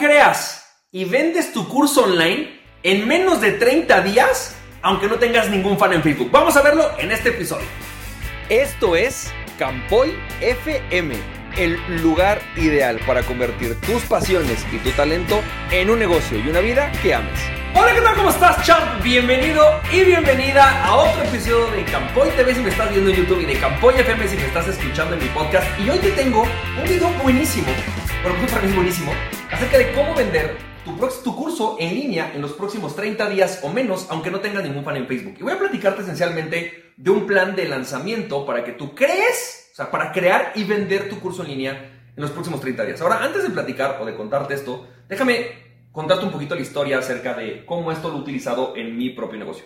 creas y vendes tu curso online en menos de 30 días, aunque no tengas ningún fan en Facebook? Vamos a verlo en este episodio. Esto es Campoy FM, el lugar ideal para convertir tus pasiones y tu talento en un negocio y una vida que ames. Hola, ¿qué tal? ¿Cómo estás, champ? Bienvenido y bienvenida a otro episodio de Campoy TV si me estás viendo en YouTube y de Campoy FM si me estás escuchando en mi podcast. Y hoy te tengo un video buenísimo, bueno, para mí es buenísimo, acerca de cómo vender tu, tu curso en línea en los próximos 30 días o menos, aunque no tengas ningún fan en Facebook. Y voy a platicarte esencialmente de un plan de lanzamiento para que tú crees, o sea, para crear y vender tu curso en línea en los próximos 30 días. Ahora, antes de platicar o de contarte esto, déjame contarte un poquito la historia acerca de cómo esto lo he utilizado en mi propio negocio.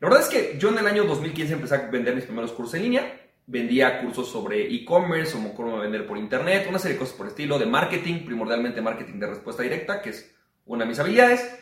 La verdad es que yo en el año 2015 empecé a vender mis primeros cursos en línea. Vendía cursos sobre e-commerce, o cómo vender por internet, una serie de cosas por estilo, de marketing, primordialmente marketing de respuesta directa, que es una de mis habilidades.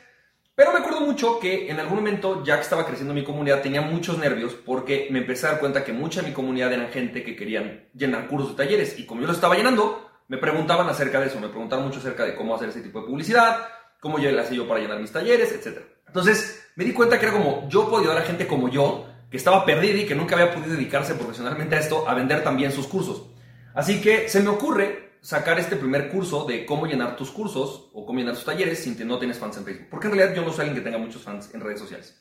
Pero me acuerdo mucho que en algún momento, ya que estaba creciendo mi comunidad, tenía muchos nervios porque me empecé a dar cuenta que mucha de mi comunidad eran gente que querían llenar cursos de talleres. Y como yo lo estaba llenando, me preguntaban acerca de eso, me preguntaban mucho acerca de cómo hacer ese tipo de publicidad, cómo yo le hacía para llenar mis talleres, etc. Entonces me di cuenta que era como yo podía ayudar a gente como yo, que estaba perdida y que nunca había podido dedicarse profesionalmente a esto, a vender también sus cursos. Así que se me ocurre sacar este primer curso de cómo llenar tus cursos o cómo llenar tus talleres sin que no tienes fans en Facebook. Porque en realidad yo no soy alguien que tenga muchos fans en redes sociales.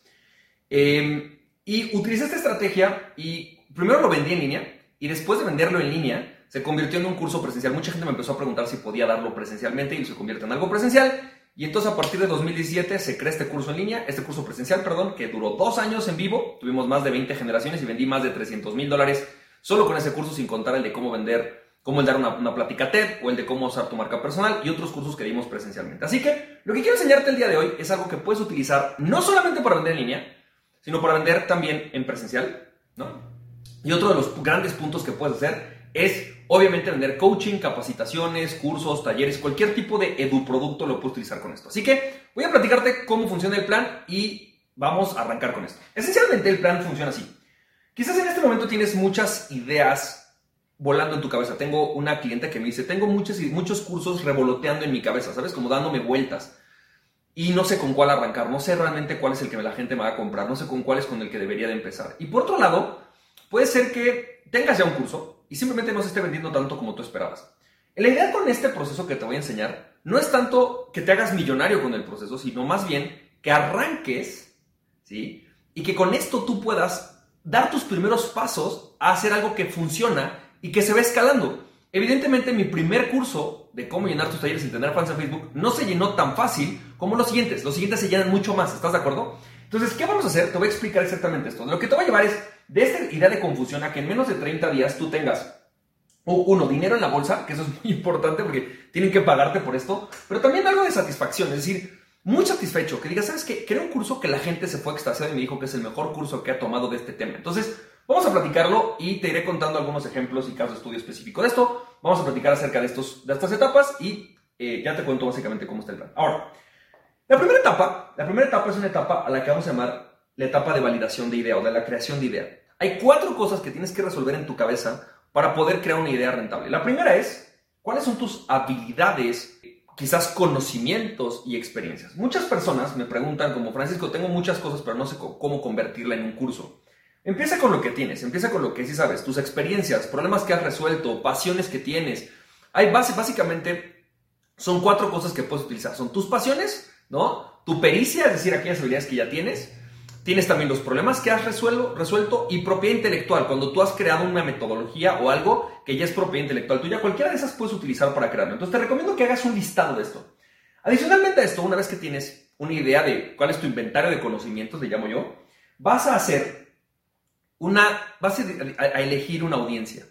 Eh, y utilicé esta estrategia y primero lo vendí en línea y después de venderlo en línea se convirtió en un curso presencial. Mucha gente me empezó a preguntar si podía darlo presencialmente y se convierte en algo presencial. Y entonces a partir de 2017 se crea este curso en línea, este curso presencial, perdón, que duró dos años en vivo. Tuvimos más de 20 generaciones y vendí más de 300 mil dólares solo con ese curso sin contar el de cómo vender cómo el dar una, una, plática TED o el de cómo usar tu marca personal y otros cursos que dimos presencialmente. Así que lo que quiero enseñarte el día de hoy es algo que puedes utilizar no solamente para vender en línea, sino para vender también en presencial, ¿no? Y otro de los grandes puntos que puedes hacer es obviamente vender coaching, capacitaciones, cursos, talleres, cualquier tipo de eduproducto lo puedes utilizar con esto. Así que voy a platicarte cómo funciona el plan y vamos a arrancar con esto. Esencialmente el plan funciona así. Quizás en este momento tienes muchas ideas volando en tu cabeza. Tengo una cliente que me dice, tengo muchos, muchos cursos revoloteando en mi cabeza, ¿sabes? Como dándome vueltas. Y no sé con cuál arrancar, no sé realmente cuál es el que la gente me va a comprar, no sé con cuál es con el que debería de empezar. Y por otro lado, puede ser que tengas ya un curso y simplemente no se esté vendiendo tanto como tú esperabas. La idea con este proceso que te voy a enseñar no es tanto que te hagas millonario con el proceso, sino más bien que arranques, ¿sí? Y que con esto tú puedas dar tus primeros pasos a hacer algo que funciona y que se va escalando. Evidentemente, mi primer curso de cómo llenar tus talleres sin tener fans en Facebook no se llenó tan fácil como los siguientes. Los siguientes se llenan mucho más, ¿estás de acuerdo? Entonces, ¿qué vamos a hacer? Te voy a explicar exactamente esto. Lo que te va a llevar es de esta idea de confusión a que en menos de 30 días tú tengas, uno, dinero en la bolsa, que eso es muy importante porque tienen que pagarte por esto, pero también algo de satisfacción, es decir, muy satisfecho, que digas, ¿sabes qué? Creo un curso que la gente se fue extasiada y me dijo que es el mejor curso que ha tomado de este tema. Entonces, Vamos a platicarlo y te iré contando algunos ejemplos y casos de estudio específico de esto. Vamos a platicar acerca de, estos, de estas etapas y eh, ya te cuento básicamente cómo está el plan. Ahora, la primera etapa, la primera etapa es una etapa a la que vamos a llamar la etapa de validación de idea o de la creación de idea. Hay cuatro cosas que tienes que resolver en tu cabeza para poder crear una idea rentable. La primera es, ¿cuáles son tus habilidades, quizás conocimientos y experiencias? Muchas personas me preguntan, como Francisco, tengo muchas cosas, pero no sé cómo convertirla en un curso. Empieza con lo que tienes, empieza con lo que sí sabes, tus experiencias, problemas que has resuelto, pasiones que tienes. Hay base, básicamente, son cuatro cosas que puedes utilizar. Son tus pasiones, ¿no? Tu pericia, es decir, aquellas habilidades que ya tienes. Tienes también los problemas que has resuelto, resuelto y propiedad intelectual, cuando tú has creado una metodología o algo que ya es propiedad intelectual tuya, cualquiera de esas puedes utilizar para crearlo. Entonces te recomiendo que hagas un listado de esto. Adicionalmente a esto, una vez que tienes una idea de cuál es tu inventario de conocimientos, le llamo yo, vas a hacer una, vas a, elegir una audiencia.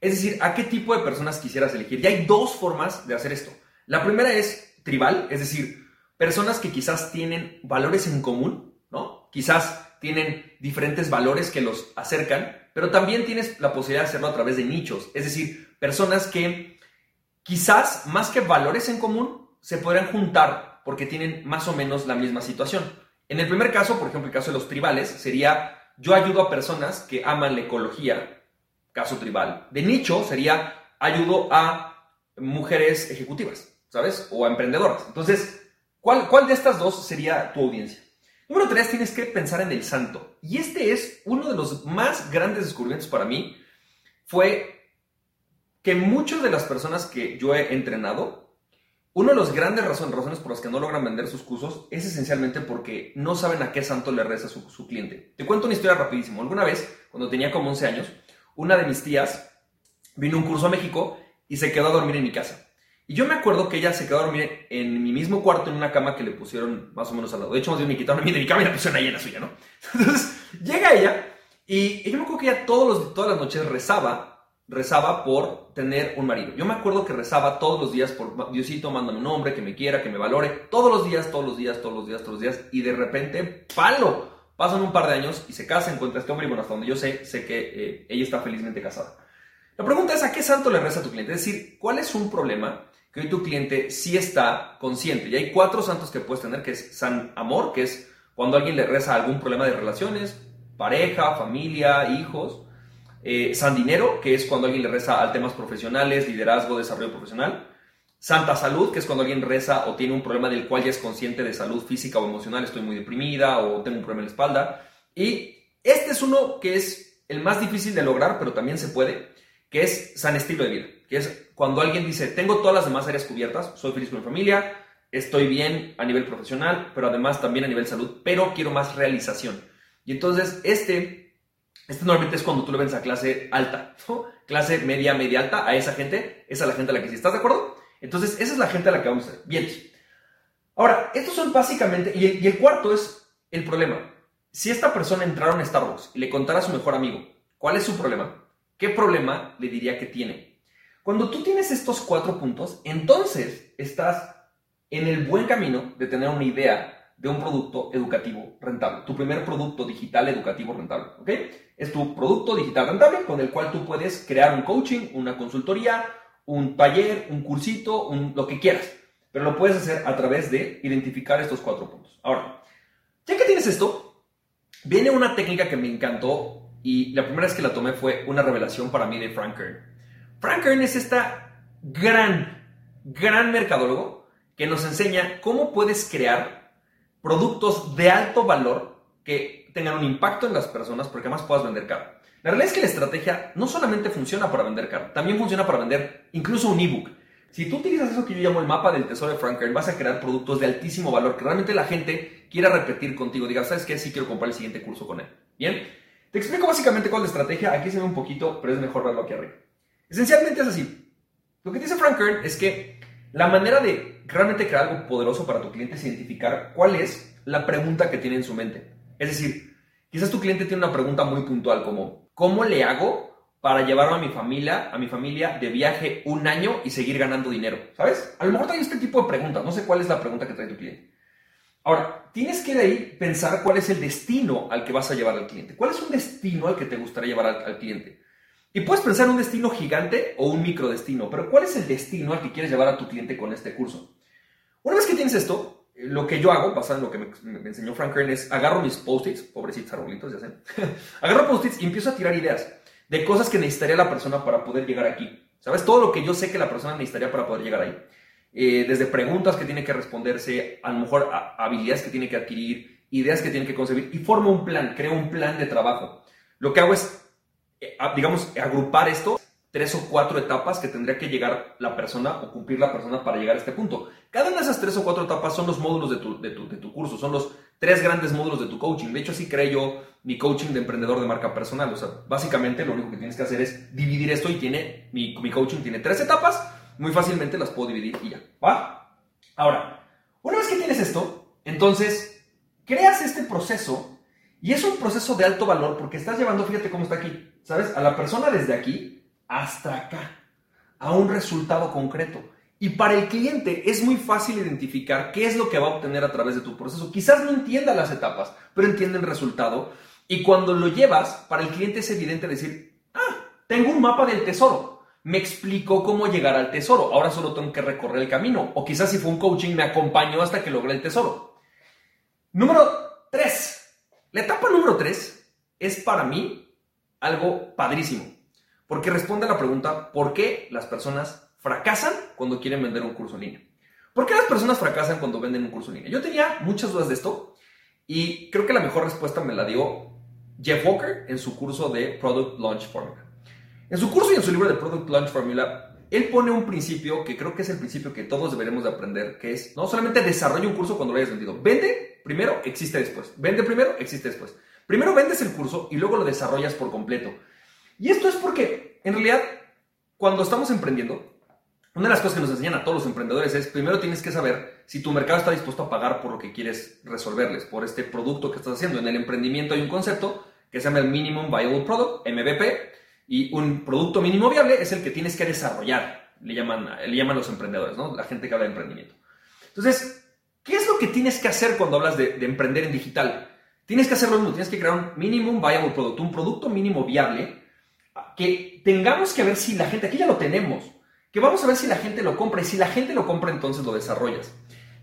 Es decir, ¿a qué tipo de personas quisieras elegir? Y hay dos formas de hacer esto. La primera es tribal, es decir, personas que quizás tienen valores en común, ¿no? Quizás tienen diferentes valores que los acercan, pero también tienes la posibilidad de hacerlo a través de nichos, es decir, personas que quizás más que valores en común se podrán juntar porque tienen más o menos la misma situación. En el primer caso, por ejemplo, el caso de los tribales, sería yo ayudo a personas que aman la ecología, caso tribal. De nicho sería ayudo a mujeres ejecutivas. ¿sabes? O a emprendedoras. Entonces, ¿cuál, ¿cuál de estas dos sería tu audiencia? Número tres, tienes que pensar en el santo. Y este es uno de los más grandes descubrimientos para mí. Fue que muchas de las personas que yo he entrenado, uno de los grandes razones, razones por las que no logran vender sus cursos es esencialmente porque no saben a qué santo le reza su, su cliente. Te cuento una historia rapidísimo. Alguna vez, cuando tenía como 11 años, una de mis tías vino a un curso a México y se quedó a dormir en mi casa. Y yo me acuerdo que ella se quedó a dormir en mi mismo cuarto en una cama que le pusieron más o menos al lado. De hecho, más bien me quitaron a mi cama y la pusieron ahí en la suya, ¿no? Entonces, llega ella y yo me acuerdo que ella todos los, todas las noches rezaba, rezaba por tener un marido. Yo me acuerdo que rezaba todos los días por Diosito, mándame un hombre que me quiera, que me valore. Todos los días, todos los días, todos los días, todos los días. Y de repente, palo. Pasan un par de años y se casa, encuentra a este hombre y bueno, hasta donde yo sé, sé que eh, ella está felizmente casada. La pregunta es, ¿a qué santo le reza tu cliente? Es decir, ¿cuál es un problema que hoy tu cliente sí está consciente. Y hay cuatro santos que puedes tener, que es San Amor, que es cuando alguien le reza algún problema de relaciones, pareja, familia, hijos. Eh, San Dinero, que es cuando alguien le reza a temas profesionales, liderazgo, desarrollo profesional. Santa Salud, que es cuando alguien reza o tiene un problema del cual ya es consciente de salud física o emocional, estoy muy deprimida o tengo un problema en la espalda. Y este es uno que es el más difícil de lograr, pero también se puede, que es San Estilo de Vida, que es cuando alguien dice, tengo todas las demás áreas cubiertas, soy feliz con mi familia, estoy bien a nivel profesional, pero además también a nivel salud, pero quiero más realización. Y entonces este, este normalmente es cuando tú le ves a clase alta, clase media, media alta, a esa gente, esa es la gente a la que sí, ¿estás de acuerdo? Entonces esa es la gente a la que vamos a ser. Bien. Ahora, estos son básicamente, y el, cuarto es el problema. Si esta persona entrara a Starbucks y le contara a su mejor amigo cuál es su problema, ¿qué problema le diría que tiene? Cuando tú tienes estos cuatro puntos, entonces estás en el buen camino de tener una idea de un producto educativo rentable. Tu primer producto digital educativo rentable, ¿ok? Es tu producto digital rentable con el cual tú puedes crear un coaching, una consultoría, un taller, un cursito, lo que quieras. Pero lo puedes hacer a través de identificar estos cuatro puntos. Ahora, ya que tienes esto, viene una técnica que me encantó y la primera vez que la tomé fue una revelación para mí de Frank Kern. Frank Kern es esta gran, gran mercadólogo que nos enseña cómo puedes crear productos de alto valor que tengan un impacto en las personas porque además puedas vender caro. La realidad es que la estrategia no solamente funciona para vender caro, también funciona para vender incluso un ebook. Si tú utilizas eso que yo llamo el mapa del tesoro de Frank Kern, vas a crear productos de altísimo valor que realmente la gente quiera repetir contigo. Diga, ¿sabes qué? Sí quiero comprar el siguiente curso con él. Bien, te explico básicamente cuál es la estrategia. Aquí se ve un poquito, pero es mejor verlo aquí arriba. Esencialmente es así. Lo que dice Frank Kern es que la manera de realmente crear algo poderoso para tu cliente es identificar cuál es la pregunta que tiene en su mente. Es decir, quizás tu cliente tiene una pregunta muy puntual como ¿cómo le hago para llevar a mi familia, a mi familia de viaje un año y seguir ganando dinero? ¿Sabes? A lo mejor trae este tipo de preguntas, no sé cuál es la pregunta que trae tu cliente. Ahora, tienes que de ahí pensar cuál es el destino al que vas a llevar al cliente. ¿Cuál es un destino al que te gustaría llevar al, cliente? Y puedes pensar en un destino gigante o un microdestino, pero ¿cuál es el destino al que quieres llevar a tu cliente con este curso? Una vez que tienes esto, lo que yo hago, basado en lo que me, enseñó Frank Kern, es agarro mis post-its, pobrecitos arbolitos, ya sé, agarro post-its y empiezo a tirar ideas de cosas que necesitaría la persona para poder llegar aquí. ¿Sabes? Todo lo que yo sé que la persona necesitaría para poder llegar ahí. Eh, desde preguntas que tiene que responderse, a lo mejor habilidades que tiene que adquirir, ideas que tiene que concebir, y formo un plan, creo un plan de trabajo. Lo que hago es eh, digamos, agrupar esto, tres o cuatro etapas que tendría que llegar la persona o cumplir la persona para llegar a este punto. Cada una de esas tres o cuatro etapas son los módulos de tu, de tu, de tu curso, son los tres grandes módulos de tu coaching. De hecho, así creo yo mi coaching de emprendedor de marca personal. O sea, básicamente lo único que tienes que hacer es dividir esto y tiene, mi, mi coaching tiene tres etapas, muy fácilmente las puedo dividir y ya, ¿va? Ahora, una vez que tienes esto, entonces creas este proceso y es un proceso de alto valor porque estás llevando, fíjate cómo está aquí, ¿sabes? A la persona desde aquí hasta acá, a un resultado concreto. Y para el cliente es muy fácil identificar qué es lo que va a obtener a través de tu proceso. Quizás no entienda las etapas, pero entiende el resultado. Y cuando lo llevas, para el cliente es evidente decir, ah, tengo un mapa del tesoro. Me explicó cómo llegar al tesoro. Ahora solo tengo que recorrer el camino. O quizás si fue un coaching, me acompañó hasta que logré el tesoro. Número 3. La etapa número 3 es para mí algo padrísimo, porque responde a la pregunta, ¿por qué las personas fracasan cuando quieren vender un curso en línea? ¿Por qué las personas fracasan cuando venden un curso en línea? Yo tenía muchas dudas de esto y creo que la mejor respuesta me la dio Jeff Walker en su curso de Product Launch Formula. En su curso y en su libro de Product Launch Formula, él pone un principio que creo que es el principio que todos deberemos de aprender, que es no solamente desarrolla un curso cuando lo hayas vendido. Vende primero, existe después. Vende primero, existe después. Primero vendes el curso y luego lo desarrollas por completo. Y esto es porque, en realidad, cuando estamos emprendiendo, una de las cosas que nos enseñan a todos los emprendedores es, primero tienes que saber si tu mercado está dispuesto a pagar por lo que quieres resolverles, por este producto que estás haciendo. En el emprendimiento hay un concepto que se llama el Minimum Viable Product, MVP, y un producto mínimo viable es el que tienes que desarrollar, le llaman, le llaman los emprendedores, ¿no? la gente que habla de emprendimiento. Entonces, ¿qué es lo que tienes que hacer cuando hablas de, de emprender en digital? Tienes que hacerlo mismo, tienes que crear un Minimum Viable Product, un producto mínimo viable que tengamos que ver si la gente, aquí ya lo tenemos, que vamos a ver si la gente lo compra y si la gente lo compra entonces lo desarrollas.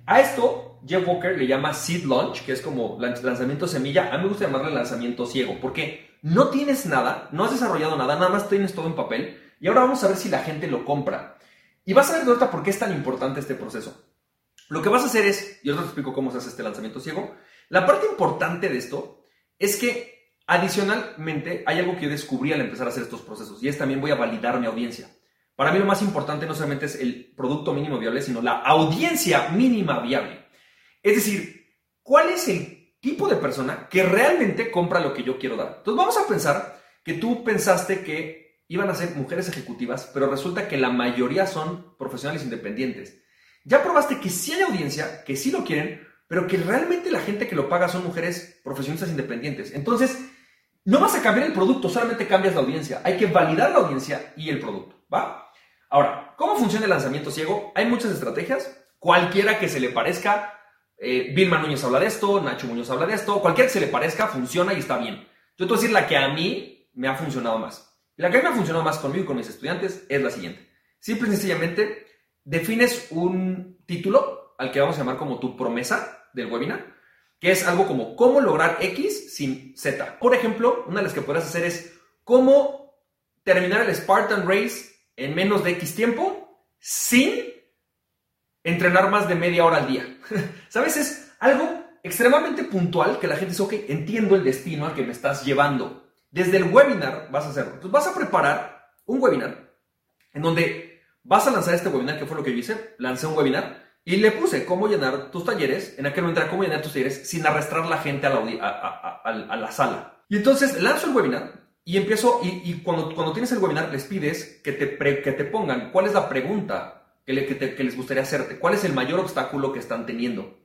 A esto Jeff Walker le llama seed launch, que es como lanzamiento semilla. A mí me gusta llamarle lanzamiento ciego, porque no tienes nada, no has desarrollado nada, nada más tienes todo en papel y ahora vamos a ver si la gente lo compra. Y vas a ver de ahorita por qué es tan importante este proceso. Lo que vas a hacer es, y ahora te explico cómo se hace este lanzamiento ciego, la parte importante de esto es que adicionalmente hay algo que yo descubrí al empezar a hacer estos procesos y es también voy a validar mi audiencia. Para mí lo más importante no solamente es el producto mínimo viable, sino la audiencia mínima viable. Es decir, ¿cuál es el tipo de persona que realmente compra lo que yo quiero dar? Entonces vamos a pensar que tú pensaste que iban a ser mujeres ejecutivas, pero resulta que la mayoría son profesionales independientes. Ya probaste que sí hay audiencia, que sí lo quieren, pero que realmente la gente que lo paga son mujeres profesionistas independientes. Entonces, no vas a cambiar el producto, solamente cambias la audiencia. Hay que validar la audiencia y el producto, ¿va? Ahora, ¿cómo funciona el lanzamiento ciego? Hay muchas estrategias, cualquiera que se le parezca. Eh, Vilma Núñez habla de esto, Nacho Muñoz habla de esto, cualquiera que se le parezca funciona y está bien. Yo te voy a decir la que a mí me ha funcionado más. La que a mí me ha funcionado más conmigo y con mis estudiantes es la siguiente. Simple y sencillamente, defines un título al que vamos a llamar como tu promesa del webinar, que es algo como cómo lograr X sin Z. Por ejemplo, una de las que podrás hacer es cómo terminar el Spartan Race en menos de X tiempo sin entrenar más de media hora al día. ¿Sabes? Es algo extremadamente puntual que la gente dice, ok, entiendo el destino al que me estás llevando. Desde el webinar vas a hacerlo. Entonces vas a preparar un webinar en donde vas a lanzar este webinar, que fue lo que yo hice. Lancé un webinar y le puse cómo llenar tus talleres, en aquel momento era cómo llenar tus talleres sin arrastrar la gente a la, sala. Y entonces lanzo el webinar y empiezo, y, cuando, cuando tienes el webinar les pides que te, que te pongan cuál es la pregunta que, les gustaría hacerte, cuál es el mayor obstáculo que están teniendo.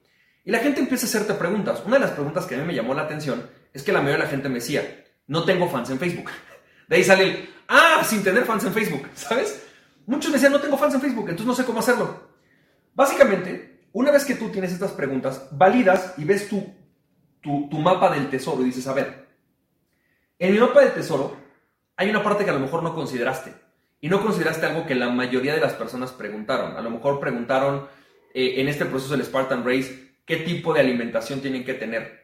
Y la gente empieza a hacerte preguntas. Una de las preguntas que a mí me llamó la atención es que la mayoría de la gente me decía, no tengo fans en Facebook. De ahí sale el, ah, sin tener fans en Facebook, ¿sabes? Muchos me decían, no tengo fans en Facebook, entonces no sé cómo hacerlo. Básicamente, una vez que tú tienes estas preguntas, validas y ves tu, tu, tu mapa del tesoro y dices, a ver, en mi mapa del tesoro hay una parte que a lo mejor no consideraste. Y no consideraste algo que la mayoría de las personas preguntaron. A lo mejor preguntaron eh, en este proceso del Spartan Race qué tipo de alimentación tienen que tener.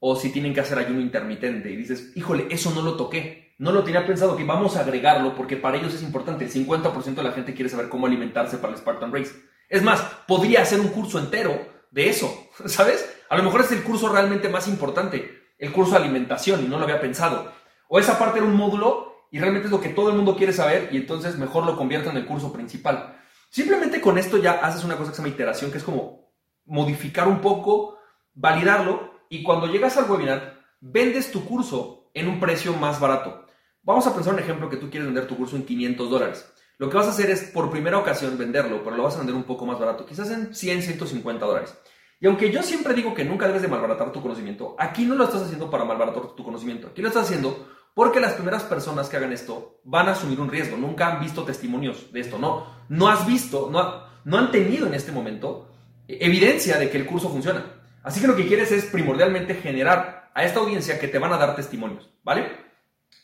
O si tienen que hacer ayuno intermitente. Y dices, híjole, eso no lo toqué. No lo tenía pensado que vamos a agregarlo porque para ellos es importante. El 50% de la gente quiere saber cómo alimentarse para el Spartan Race. Es más, podría hacer un curso entero de eso, ¿sabes? A lo mejor es el curso realmente más importante, el curso de alimentación, y no lo había pensado. O esa parte era un módulo y realmente es lo que todo el mundo quiere saber y entonces mejor lo convierto en el curso principal. Simplemente con esto ya haces una cosa que se llama iteración, que es como modificar un poco, validarlo y cuando llegas al webinar, vendes tu curso en un precio más barato. Vamos a pensar un ejemplo que tú quieres vender tu curso en 500 dólares. Lo que vas a hacer es por primera ocasión venderlo, pero lo vas a vender un poco más barato, quizás en 100, 150 dólares. Y aunque yo siempre digo que nunca debes de malbaratar tu conocimiento, aquí no lo estás haciendo para malbaratar tu conocimiento, aquí lo estás haciendo porque las primeras personas que hagan esto van a asumir un riesgo. Nunca han visto testimonios de esto. No, no has visto, no, no han tenido en este momento evidencia de que el curso funciona. Así que lo que quieres es primordialmente generar a esta audiencia que te van a dar testimonios, ¿vale?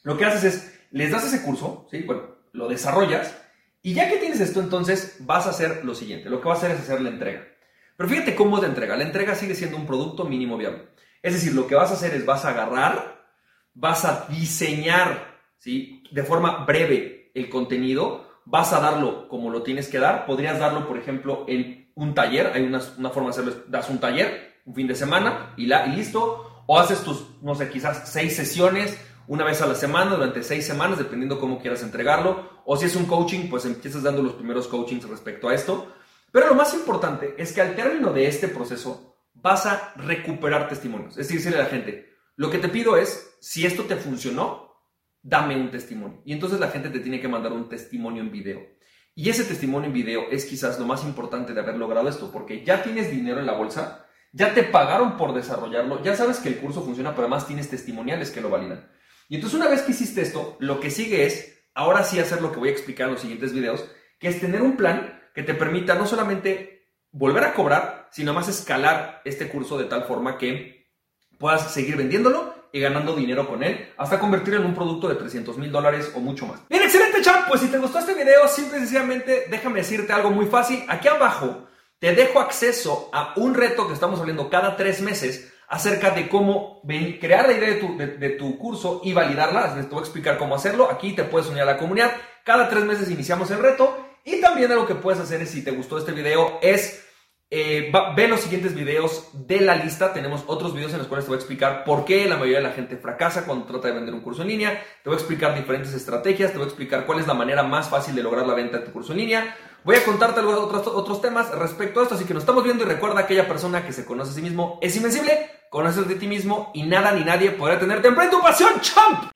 Lo que haces es, les das ese curso, ¿sí? Bueno, lo desarrollas y ya que tienes esto, entonces vas a hacer lo siguiente. Lo que vas a hacer es hacer la entrega. Pero fíjate cómo es la entrega. La entrega sigue siendo un producto mínimo viable. Es decir, lo que vas a hacer es vas a agarrar vas a diseñar ¿sí? de forma breve el contenido, vas a darlo como lo tienes que dar. Podrías darlo, por ejemplo, en un taller, hay una, una forma de hacerlo, das un taller, un fin de semana y, la, y listo, o haces tus, no sé, quizás seis sesiones una vez a la semana durante seis semanas, dependiendo cómo quieras entregarlo, o si es un coaching, pues empiezas dando los primeros coachings respecto a esto. Pero lo más importante es que al término de este proceso vas a recuperar testimonios. Es decir, decirle a la gente, lo que te pido es, si esto te funcionó, dame un testimonio. Y entonces la gente te tiene que mandar un testimonio en video. Y ese testimonio en video es quizás lo más importante de haber logrado esto, porque ya tienes dinero en la bolsa, ya te pagaron por desarrollarlo, ya sabes que el curso funciona, pero además tienes testimoniales que lo validan. Y entonces una vez que hiciste esto, lo que sigue es, ahora sí hacer lo que voy a explicar en los siguientes videos, que es tener un plan que te permita no solamente volver a cobrar, sino más escalar este curso de tal forma que puedas seguir vendiéndolo y ganando dinero con él hasta convertirlo en un producto de 300 mil dólares o mucho más. Bien, excelente champ, pues si te gustó este video, simple y sencillamente déjame decirte algo muy fácil. Aquí abajo te dejo acceso a un reto que estamos hablando cada tres meses acerca de cómo crear la idea de tu, de, tu curso y validarla. Te voy a explicar cómo hacerlo. Aquí te puedes unir a la comunidad. Cada tres meses iniciamos el reto. Y también algo que puedes hacer es, si te gustó este video, es eh, ve los siguientes videos de la lista. Tenemos otros videos en los cuales te voy a explicar por qué la mayoría de la gente fracasa cuando trata de vender un curso en línea. Te voy a explicar diferentes estrategias. Te voy a explicar cuál es la manera más fácil de lograr la venta de tu curso en línea. Voy a contarte otros, otros temas respecto a esto. Así que nos estamos viendo y recuerda aquella persona que se conoce a sí mismo es invencible. Conoces de ti mismo y nada ni nadie podrá tenerte en tu pasión, champ.